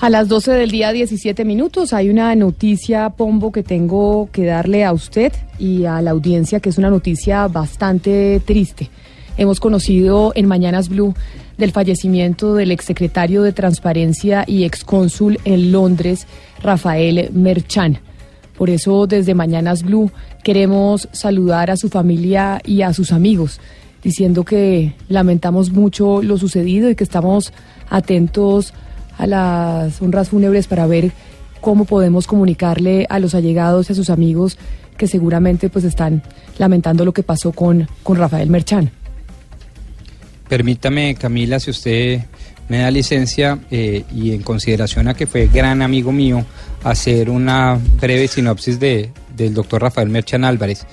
A las 12 del día 17 minutos hay una noticia, Pombo, que tengo que darle a usted y a la audiencia, que es una noticia bastante triste. Hemos conocido en Mañanas Blue del fallecimiento del exsecretario de Transparencia y excónsul en Londres, Rafael Merchan. Por eso desde Mañanas Blue queremos saludar a su familia y a sus amigos, diciendo que lamentamos mucho lo sucedido y que estamos atentos a las honras fúnebres para ver cómo podemos comunicarle a los allegados y a sus amigos que seguramente pues están lamentando lo que pasó con, con Rafael Merchán. Permítame, Camila, si usted me da licencia eh, y en consideración a que fue gran amigo mío, hacer una breve sinopsis de, del doctor Rafael Merchán Álvarez.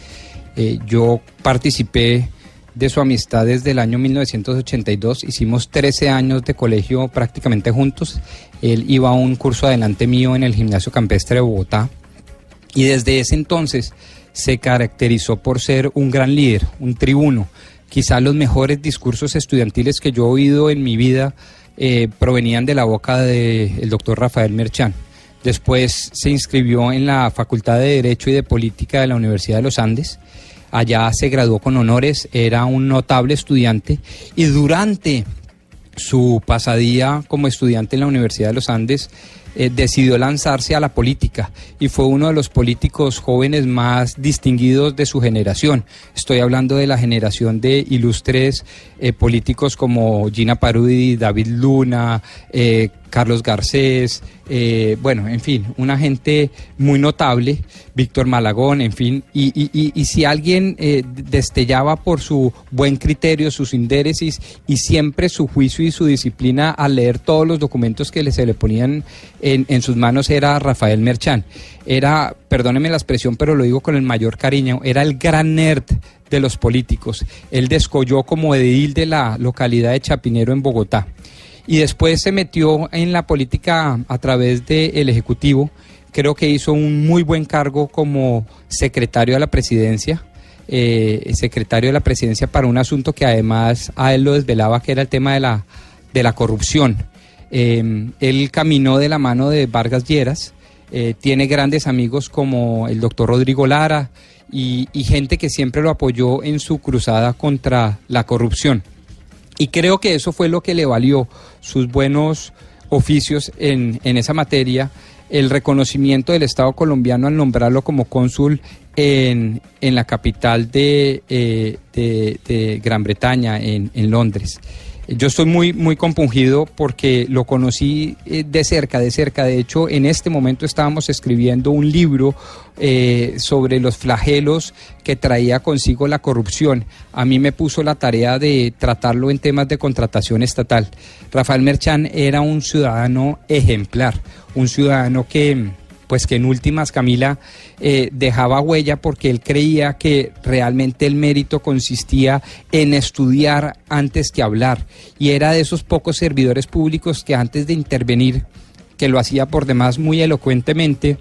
Eh, yo participé de su amistad desde el año 1982. Hicimos 13 años de colegio prácticamente juntos. Él iba a un curso adelante mío en el gimnasio campestre de Bogotá. Y desde ese entonces se caracterizó por ser un gran líder, un tribuno. Quizá los mejores discursos estudiantiles que yo he oído en mi vida eh, provenían de la boca del doctor Rafael Merchán. Después se inscribió en la Facultad de Derecho y de Política de la Universidad de los Andes allá se graduó con honores, era un notable estudiante y durante su pasadía como estudiante en la Universidad de los Andes eh, decidió lanzarse a la política y fue uno de los políticos jóvenes más distinguidos de su generación. Estoy hablando de la generación de ilustres eh, políticos como Gina Parudi, David Luna, eh, Carlos Garcés, eh, bueno, en fin, una gente muy notable, Víctor Malagón, en fin, y, si alguien eh, destellaba por su buen criterio, sus indéresis y siempre su juicio y su disciplina al leer todos los documentos que se le ponían en, en sus manos era Rafael Merchán. Era, perdóneme la expresión, pero lo digo con el mayor cariño, era el gran nerd de los políticos. Él descolló como edil de la localidad de Chapinero en Bogotá y después se metió en la política a través del Ejecutivo. Creo que hizo un muy buen cargo como secretario de la presidencia. Eh, secretario de la presidencia para un asunto que además a él lo desvelaba, que era el tema de la, de la corrupción. Eh, él caminó de la mano de Vargas Lleras, eh, tiene grandes amigos como el doctor Rodrigo Lara y gente que siempre lo apoyó en su cruzada contra la corrupción. Y creo que eso fue lo que le valió sus buenos oficios en, esa materia, el reconocimiento del Estado colombiano al nombrarlo como cónsul en, la capital de, eh, de, Gran Bretaña, en, en Londres. Yo estoy muy, muy compungido porque lo conocí eh, de cerca, de cerca. De hecho, en este momento estábamos escribiendo un libro eh, sobre los flagelos que traía consigo la corrupción. A mí me puso la tarea de tratarlo en temas de contratación estatal. Rafael Merchán era un ciudadano ejemplar, un ciudadano que pues que en últimas Camila eh, dejaba huella porque él creía que realmente el mérito consistía en estudiar antes que hablar y era de esos pocos servidores públicos que antes de intervenir, que lo hacía por demás muy elocuentemente,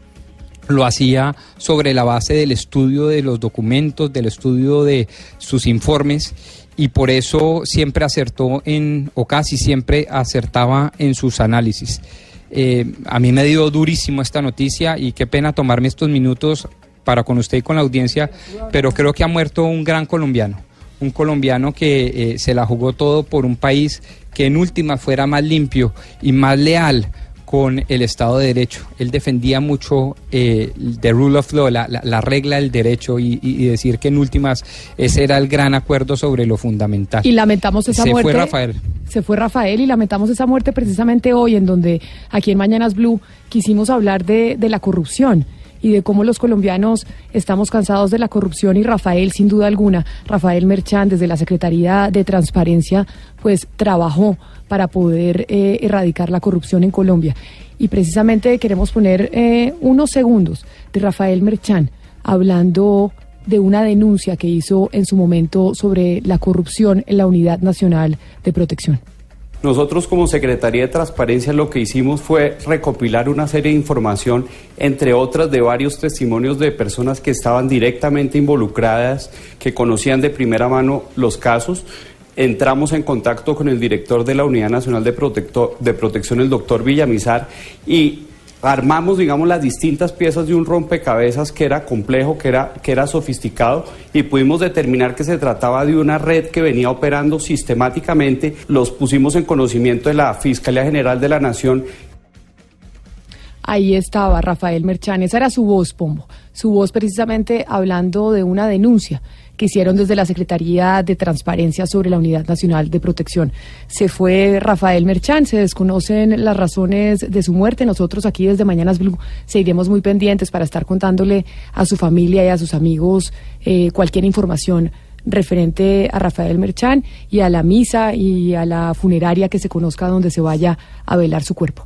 lo hacía sobre la base del estudio de los documentos, del estudio de sus informes y por eso siempre acertó en, o casi siempre acertaba en sus análisis. Eh, a mí me dio durísimo esta noticia y qué pena tomarme estos minutos para con usted y con la audiencia, pero creo que ha muerto un gran colombiano, un colombiano que eh, se la jugó todo por un país que en última fuera más limpio y más leal con el Estado de Derecho. Él defendía mucho eh, the rule of law, la, regla del derecho y, decir que en últimas ese era el gran acuerdo sobre lo fundamental. Y lamentamos esa muerte. Se fue Rafael. Se fue Rafael y lamentamos esa muerte precisamente hoy en donde aquí en Mañanas Blue quisimos hablar de, de la corrupción y de cómo los colombianos estamos cansados de la corrupción y Rafael, sin duda alguna, Rafael Merchán, desde la Secretaría de Transparencia, pues trabajó para poder eh, erradicar la corrupción en Colombia. Y precisamente queremos poner eh, unos segundos de Rafael Merchán hablando de una denuncia que hizo en su momento sobre la corrupción en la Unidad Nacional de Protección. Nosotros como Secretaría de Transparencia lo que hicimos fue recopilar una serie de información, entre otras de varios testimonios de personas que estaban directamente involucradas, que conocían de primera mano los casos. Entramos en contacto con el director de la Unidad Nacional de, de Protección, el doctor Villamizar, y armamos, digamos, las distintas piezas de un rompecabezas que era complejo, que era, que era sofisticado, y pudimos determinar que se trataba de una red que venía operando sistemáticamente. Los pusimos en conocimiento de la Fiscalía General de la Nación Ahí estaba Rafael Merchán, esa era su voz, Pombo, su voz precisamente hablando de una denuncia que hicieron desde la Secretaría de Transparencia sobre la Unidad Nacional de Protección. Se fue Rafael Merchán, se desconocen las razones de su muerte. Nosotros aquí desde Mañanas Blue seguiremos muy pendientes para estar contándole a su familia y a sus amigos eh, cualquier información referente a Rafael Merchán y a la misa y a la funeraria que se conozca donde se vaya a velar su cuerpo.